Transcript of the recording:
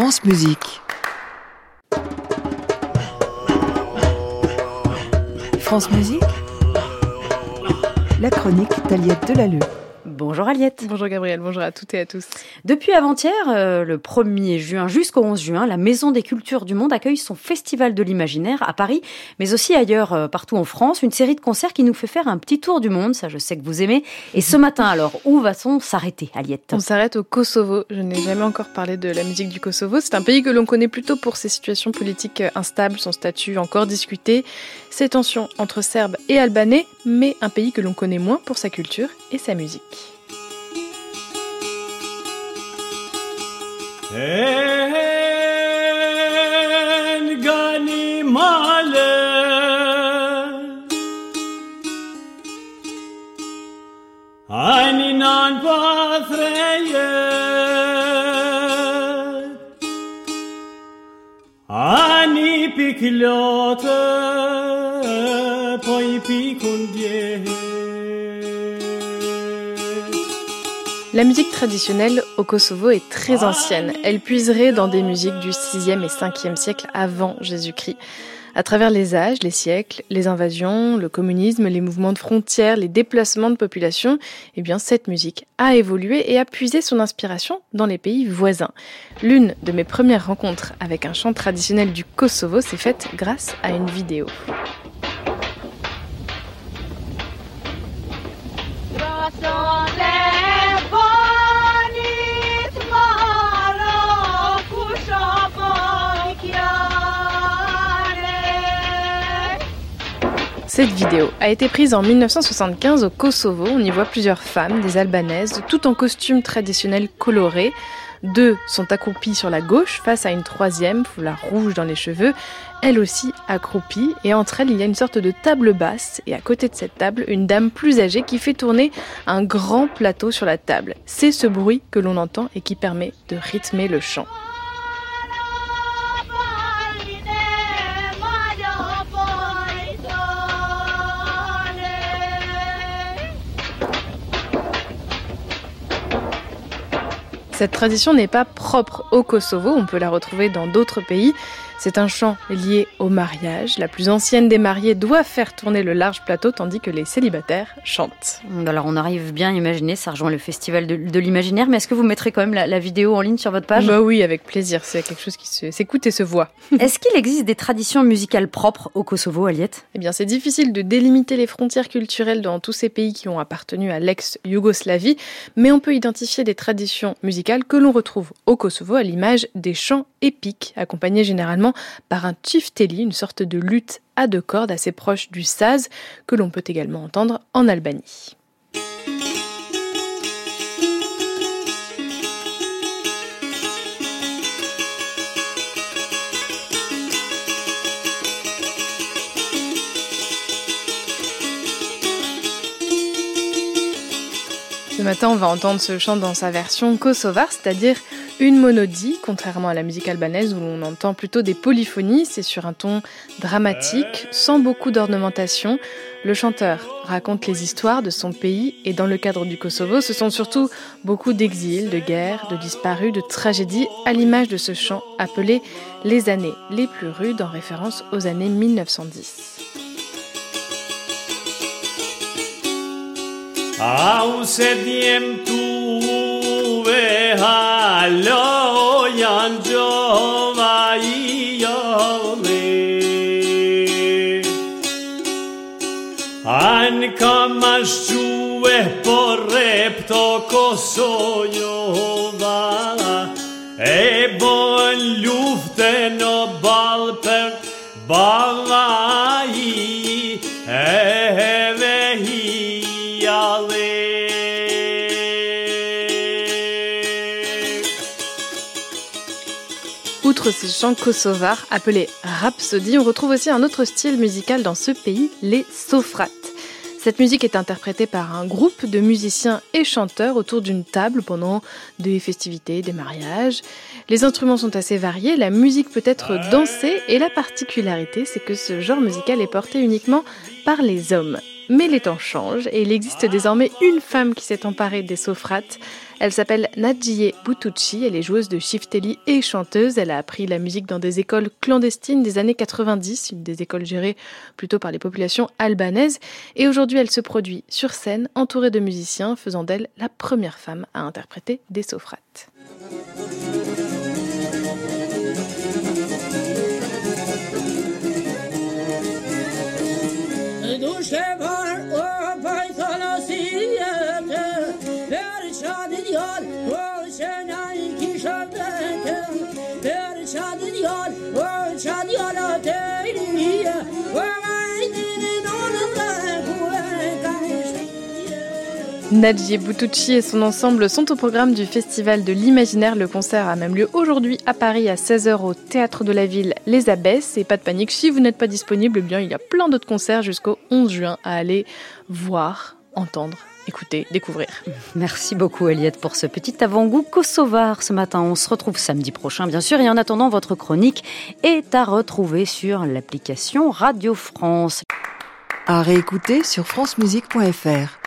France Musique. France Musique. La chronique d'Aliette Delalleux. Bonjour Aliette. Bonjour Gabriel, bonjour à toutes et à tous. Depuis avant-hier, euh, le 1er juin jusqu'au 11 juin, la Maison des Cultures du Monde accueille son Festival de l'Imaginaire à Paris, mais aussi ailleurs, euh, partout en France. Une série de concerts qui nous fait faire un petit tour du monde, ça je sais que vous aimez. Et ce matin alors, où va-t-on s'arrêter Aliette On s'arrête au Kosovo. Je n'ai jamais encore parlé de la musique du Kosovo. C'est un pays que l'on connaît plutôt pour ses situations politiques instables, son statut encore discuté, ses tensions entre Serbes et Albanais, mais un pays que l'on connaît moins pour sa culture et sa musique. La musique traditionnelle au Kosovo est très ancienne. Elle puiserait dans des musiques du 6e et 5e siècle avant Jésus-Christ. À travers les âges, les siècles, les invasions, le communisme, les mouvements de frontières, les déplacements de population, eh bien, cette musique a évolué et a puisé son inspiration dans les pays voisins. L'une de mes premières rencontres avec un chant traditionnel du Kosovo s'est faite grâce à une vidéo. Cette vidéo a été prise en 1975 au Kosovo. On y voit plusieurs femmes, des albanaises, toutes en costume traditionnel coloré. Deux sont accroupies sur la gauche face à une troisième, foulard rouge dans les cheveux, elle aussi accroupie. Et entre elles, il y a une sorte de table basse. Et à côté de cette table, une dame plus âgée qui fait tourner un grand plateau sur la table. C'est ce bruit que l'on entend et qui permet de rythmer le chant. Cette tradition n'est pas propre au Kosovo, on peut la retrouver dans d'autres pays. C'est un chant lié au mariage. La plus ancienne des mariées doit faire tourner le large plateau tandis que les célibataires chantent. Alors on arrive bien à imaginer, ça rejoint le festival de, de l'imaginaire, mais est-ce que vous mettrez quand même la, la, vidéo en ligne sur votre page? Bah oui, avec plaisir, c'est quelque chose qui s'écoute et se voit. est-ce qu'il existe des traditions musicales propres au Kosovo, Aliette? Eh bien c'est difficile de délimiter les frontières culturelles dans tous ces pays qui ont appartenu à l'ex-Yougoslavie, mais on peut identifier des traditions musicales que l'on retrouve au Kosovo à l'image des chants épiques, accompagnés généralement par un tsifteli, une sorte de lutte à deux cordes assez proche du saz, que l'on peut également entendre en Albanie. Ce matin, on va entendre ce chant dans sa version kosovar, c'est-à-dire une monodie, contrairement à la musique albanaise où l'on entend plutôt des polyphonies. C'est sur un ton dramatique, sans beaucoup d'ornementation. Le chanteur raconte les histoires de son pays et dans le cadre du Kosovo, ce sont surtout beaucoup d'exil, de guerre, de disparus, de tragédies, à l'image de ce chant appelé Les années les plus rudes en référence aux années 1910. Auset jem tuve halo jan jova i jove. An kamash juve porrepto Kosojova e bon lufte no bal per bala Outre ces chants kosovars appelés rhapsodies, on retrouve aussi un autre style musical dans ce pays, les sofrates. Cette musique est interprétée par un groupe de musiciens et chanteurs autour d'une table pendant des festivités, des mariages. Les instruments sont assez variés, la musique peut être dansée et la particularité c'est que ce genre musical est porté uniquement par les hommes. Mais les temps changent et il existe désormais une femme qui s'est emparée des sophrate, Elle s'appelle Nadjie Butucci, elle est joueuse de shifteli et chanteuse. Elle a appris la musique dans des écoles clandestines des années 90, une des écoles gérées plutôt par les populations albanaises. Et aujourd'hui, elle se produit sur scène, entourée de musiciens, faisant d'elle la première femme à interpréter des sophrate. Nadji Butucci et son ensemble sont au programme du Festival de l'Imaginaire. Le concert a même lieu aujourd'hui à Paris à 16h au Théâtre de la Ville Les Abbesses. Et pas de panique, si vous n'êtes pas disponible, eh bien il y a plein d'autres concerts jusqu'au 11 juin à aller voir, entendre écouter, découvrir. Merci beaucoup Eliette pour ce petit avant-goût kosovar ce matin. On se retrouve samedi prochain bien sûr et en attendant votre chronique est à retrouver sur l'application Radio France. À réécouter sur francemusique.fr.